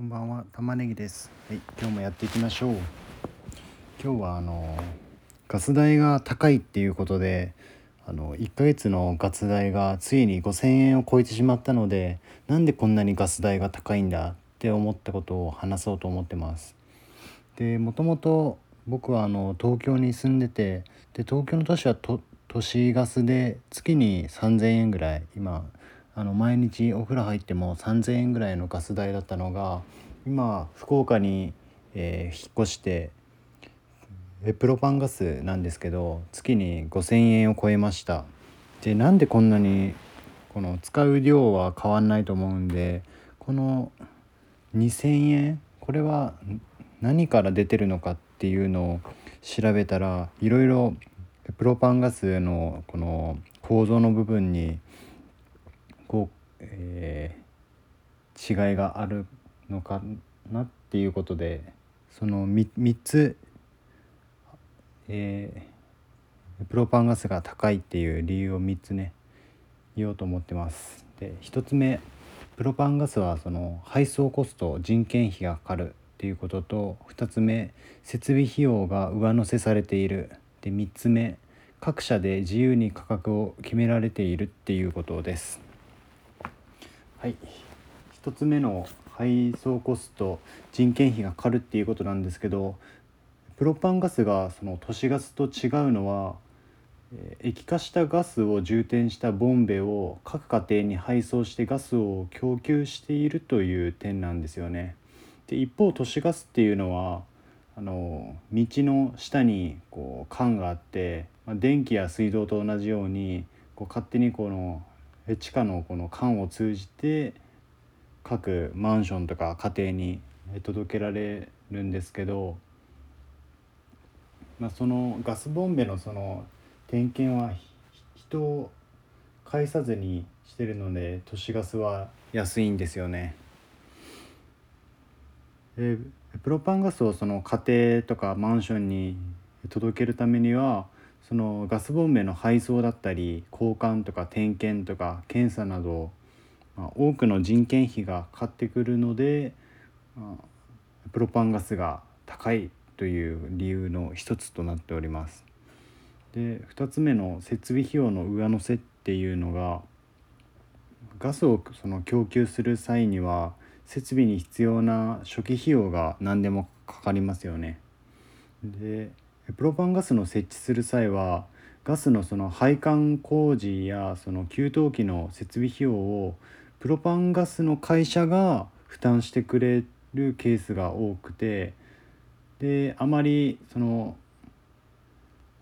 こんばんは、玉ねぎです。はい、今日もやっていきましょう。今日はあのガス代が高いっていうことで、あの1ヶ月のガス代がついに5000円を超えてしまったので、なんでこんなにガス代が高いんだって思ったことを話そうと思ってます。で、もともと僕はあの東京に住んでて、で東京の都市は都市ガスで月に3000円ぐらい今あの毎日お風呂入っても3,000円ぐらいのガス代だったのが今福岡に、えー引っ越してえプロパンガスなんですけど月に5,000円を超えました。でなんでこんなにこの使う量は変わんないと思うんでこの2,000円これは何から出てるのかっていうのを調べたらいろいろプロパンガスのこの構造の部分にこう、えー違いがあるのかなっていうことでその 3, 3つ、えープロパンガスが高いっていう理由を3つね言おうと思ってます。で1つ目プロパンガスはその配送コスト人件費がかかるっていうことと2つ目設備費用が上乗せされているで3つ目各社で自由に価格を決められているっていうことです。はい、1つ目の配送コスト人件費がかかるっていうことなんですけどプロパンガスがその都市ガスと違うのはえ液化したガスを充填したボンベを各家庭に配送してガスを供給しているという点なんですよね。で一方都市ガスっていうのはあの道の下にこう管があって、まあ、電気や水道と同じようにこう勝手にこの地下のこの管を通じて各マンションとか家庭に届けられるんですけど、まあ、そのガスボンベのその点検は人を介さずにしてるので都市ガスは安いんですよね。でプロパンガスをその家庭とかマンションに届けるためにはそのガスボンベの配送だったり交換とか点検とか検査など、まあ、多くの人件費がかかってくるので、まあプロパンガスが高いという理由の一つとなっております。で2つ目の設備費用の上乗せっていうのがガスをその供給する際には設備に必要な初期費用が何でもかかりますよね。でプロパンガスの設置する際はガスのその配管工事やその給湯器の設備費用をプロパンガスの会社が負担してくれるケースが多くてであまりその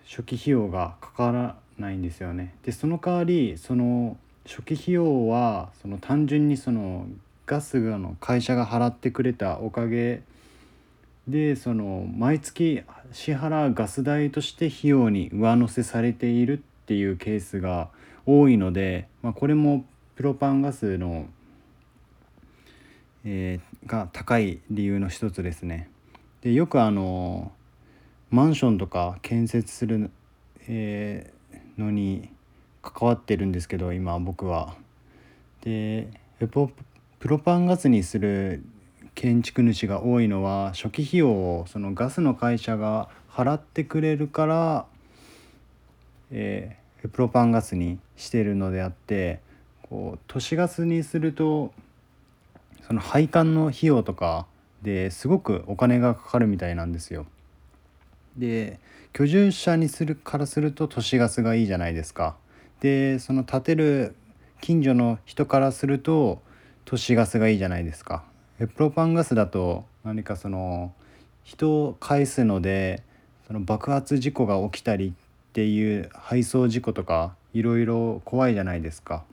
初期費用がかからないんですよね。でその代わりその初期費用はその単純にそのガスの会社が払ってくれたおかげででその毎月支払うガス代として費用に上乗せされているっていうケースが多いので、まあ、これもプロパンガスの、えーが高い理由の一つですね。でよくあのマンションとか建設する、えーのに関わってるんですけど今僕は。でプロパンガスにする建築主が多いのは初期費用をそのガスの会社が払ってくれるから、えープロパンガスにしてるのであってこう都市ガスにするとその配管の費用とかですごくお金がかかるみたいなんですよ。で居住者にするからすると都市ガスがいいじゃないですか。でその建てる近所の人からすると都市ガスがいいじゃないですか。でプロパンガスだと何かその人を介すのでその爆発事故が起きたりっていう配送事故とかいろいろ怖いじゃないですか。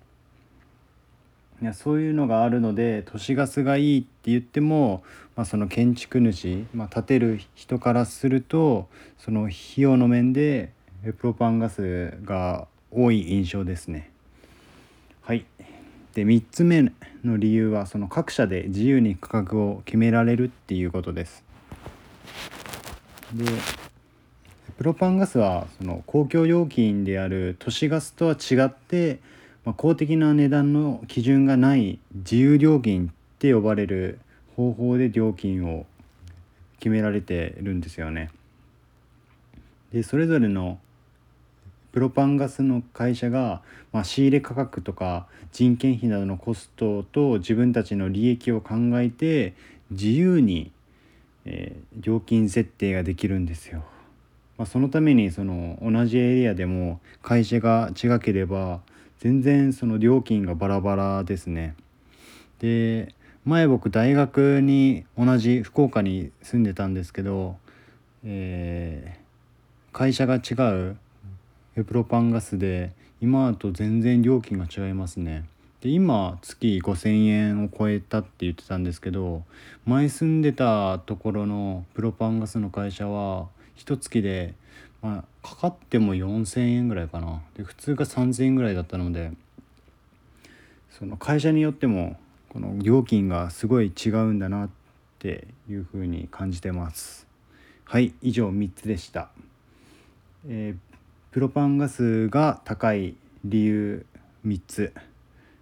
いやそういうのがあるので都市ガスがいいって言っても、まあ、その建築主、まあ、建てる人からするとその費用の面でプロパンガスが多い印象ですね。はい、で3つ目の理由はその各社で自由に価格を決められるっていうことです。でプロパンガスはその公共料金である都市ガスとは違って、まあ、公的な値段の基準がない自由料金って呼ばれる方法で料金を決められてるんですよね。でそれぞれのプロパンガスの会社が、まあ、仕入れ価格とか人件費などのコストと自分たちの利益を考えて自由に、えー、料金設定ができるんですよ。まあ、そのためにその同じエリアでも会社が違ければ全然その料金がバラバラですね。で前僕大学に同じ福岡に住んでたんですけど、えー、会社が違うプロパンガスで今と全然料金が違いますね。で今月5,000円を超えたって言ってたんですけど前住んでたところのプロパンガスの会社は一月で、まあ、かかっても4,000円ぐらいかな。で普通が3,000円ぐらいだったのでその会社によってもこの料金がすごい違うんだなっていうふうに感じてます。はい以上3つでした、えープロパンガスが高い理由3つ。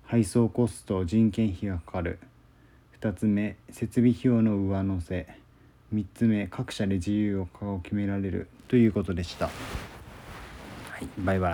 配送コスト人件費がかかる。2つ目設備費用の上乗せ。3つ目各社で自由を決められる。ということでした。はい、バイバイ